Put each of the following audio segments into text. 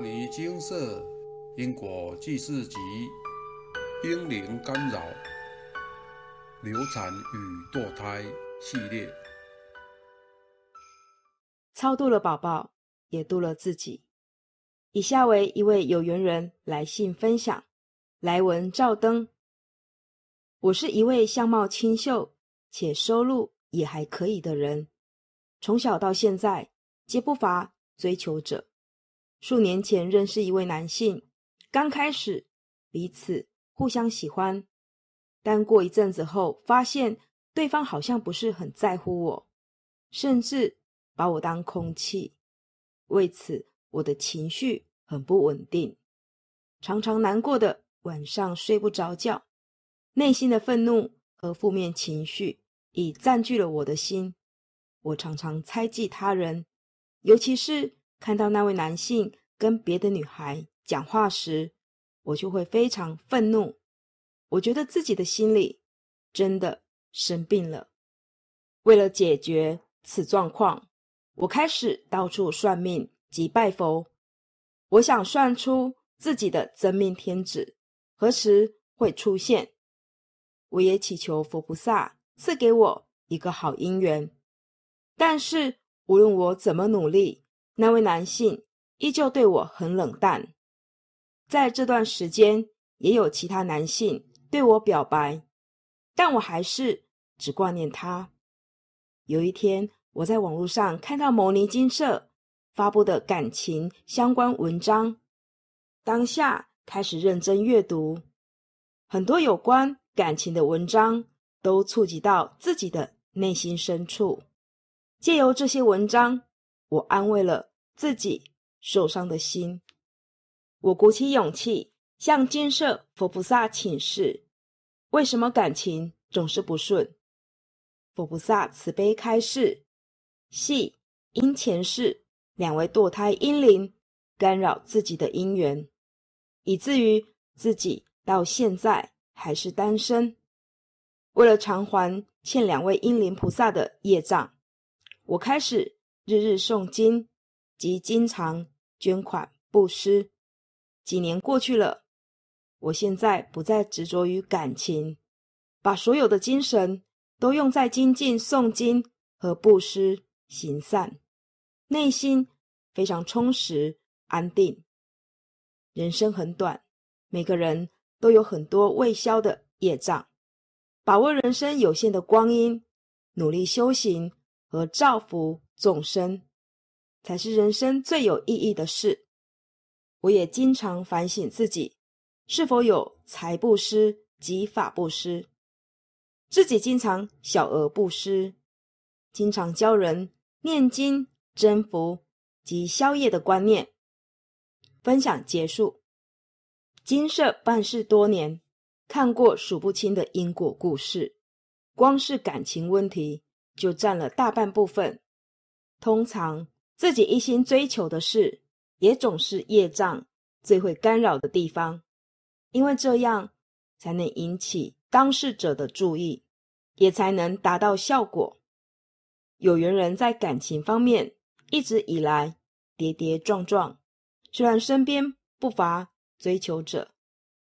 摩尼金色因果记事集：婴灵干扰、流产与堕胎系列。超度了宝宝，也度了自己。以下为一位有缘人来信分享，来文照灯。我是一位相貌清秀且收入也还可以的人，从小到现在皆不乏追求者。数年前认识一位男性，刚开始彼此互相喜欢，但过一阵子后，发现对方好像不是很在乎我，甚至把我当空气。为此，我的情绪很不稳定，常常难过的晚上睡不着觉，内心的愤怒和负面情绪已占据了我的心。我常常猜忌他人，尤其是。看到那位男性跟别的女孩讲话时，我就会非常愤怒。我觉得自己的心里真的生病了。为了解决此状况，我开始到处算命及拜佛。我想算出自己的真命天子何时会出现。我也祈求佛菩萨赐给我一个好姻缘。但是无论我怎么努力，那位男性依旧对我很冷淡，在这段时间也有其他男性对我表白，但我还是只挂念他。有一天，我在网络上看到牟尼金社发布的感情相关文章，当下开始认真阅读，很多有关感情的文章都触及到自己的内心深处，借由这些文章，我安慰了。自己受伤的心，我鼓起勇气向金色佛菩萨请示：为什么感情总是不顺？佛菩萨慈悲开示：系因前世两位堕胎阴灵干扰自己的姻缘，以至于自己到现在还是单身。为了偿还欠两位阴灵菩萨的业障，我开始日日诵经。及经常捐款布施，几年过去了，我现在不再执着于感情，把所有的精神都用在精进诵经和布施行善，内心非常充实安定。人生很短，每个人都有很多未消的业障，把握人生有限的光阴，努力修行和造福众生。才是人生最有意义的事。我也经常反省自己是否有财布施及法布施。自己经常小额布施，经常教人念经增福及消业的观念。分享结束。金社办事多年，看过数不清的因果故事，光是感情问题就占了大半部分。通常。自己一心追求的事，也总是业障最会干扰的地方，因为这样才能引起当事者的注意，也才能达到效果。有缘人在感情方面一直以来跌跌撞撞，虽然身边不乏追求者，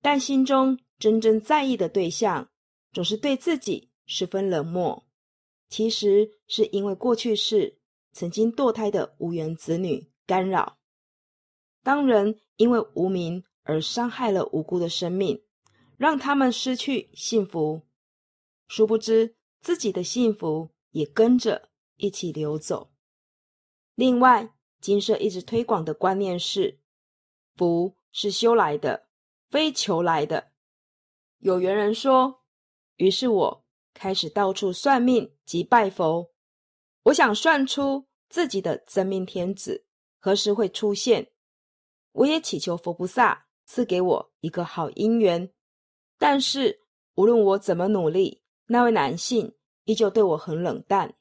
但心中真正在意的对象总是对自己十分冷漠。其实是因为过去式。曾经堕胎的无缘子女干扰，当人因为无名而伤害了无辜的生命，让他们失去幸福，殊不知自己的幸福也跟着一起流走。另外，金社一直推广的观念是：福是修来的，非求来的。有缘人说，于是我开始到处算命及拜佛。我想算出自己的真命天子何时会出现，我也祈求佛菩萨赐给我一个好姻缘。但是无论我怎么努力，那位男性依旧对我很冷淡。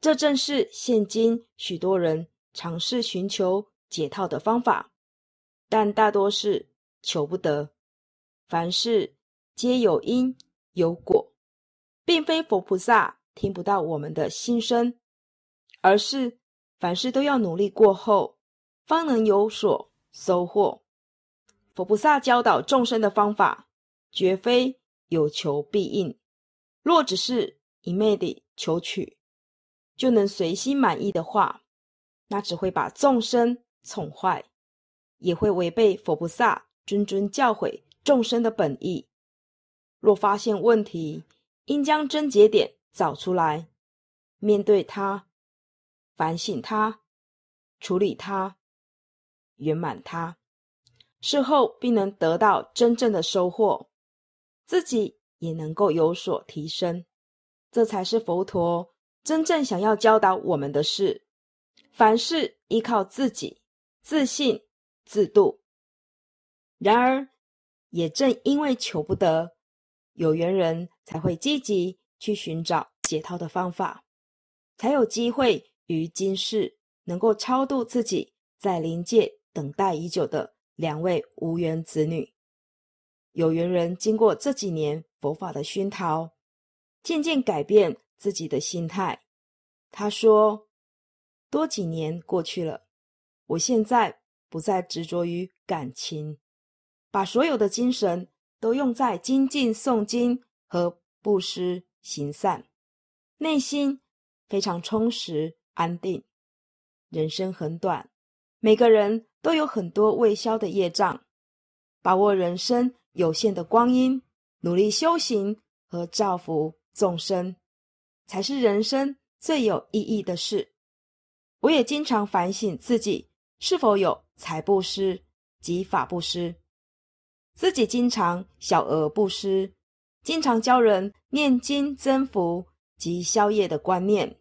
这正是现今许多人尝试寻求解套的方法，但大多是求不得。凡事皆有因有果，并非佛菩萨。听不到我们的心声，而是凡事都要努力过后，方能有所收获。佛菩萨教导众生的方法，绝非有求必应。若只是一昧地求取，就能随心满意的话，那只会把众生宠坏，也会违背佛菩萨谆谆教诲众生的本意。若发现问题，应将症结点找出来，面对它，反省它，处理它，圆满它。事后并能得到真正的收获，自己也能够有所提升，这才是佛陀真正想要教导我们的事。凡事依靠自己，自信自度。然而，也正因为求不得，有缘人才会积极去寻找解套的方法，才有机会于今世能够超度自己在灵界等待已久的。两位无缘子女，有缘人经过这几年佛法的熏陶，渐渐改变自己的心态。他说：“多几年过去了，我现在不再执着于感情，把所有的精神都用在精进诵经和布施行善，内心非常充实安定。人生很短，每个人。”都有很多未消的业障，把握人生有限的光阴，努力修行和造福众生，才是人生最有意义的事。我也经常反省自己是否有财布施及法布施，自己经常小额布施，经常教人念经增福及消业的观念。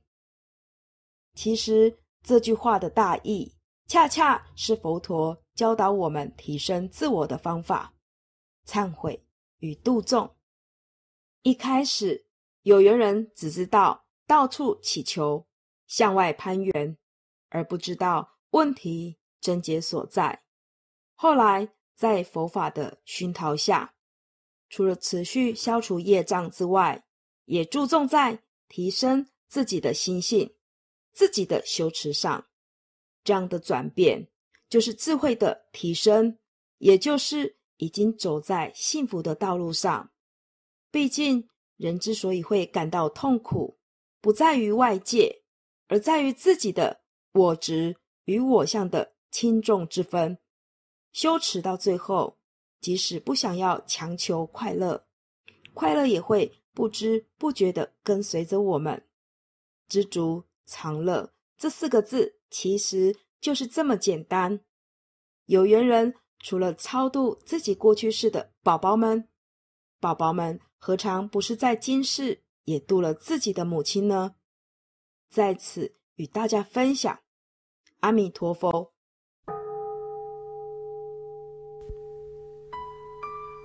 其实这句话的大意。恰恰是佛陀教导我们提升自我的方法，忏悔与度众。一开始，有缘人只知道到处祈求，向外攀援，而不知道问题症结所在。后来，在佛法的熏陶下，除了持续消除业障之外，也注重在提升自己的心性、自己的修持上。这样的转变，就是智慧的提升，也就是已经走在幸福的道路上。毕竟，人之所以会感到痛苦，不在于外界，而在于自己的我执与我相的轻重之分。修持到最后，即使不想要强求快乐，快乐也会不知不觉的跟随着我们。知足常乐这四个字。其实就是这么简单。有缘人除了超度自己过去世的宝宝们，宝宝们何尝不是在今世也度了自己的母亲呢？在此与大家分享，阿弥陀佛。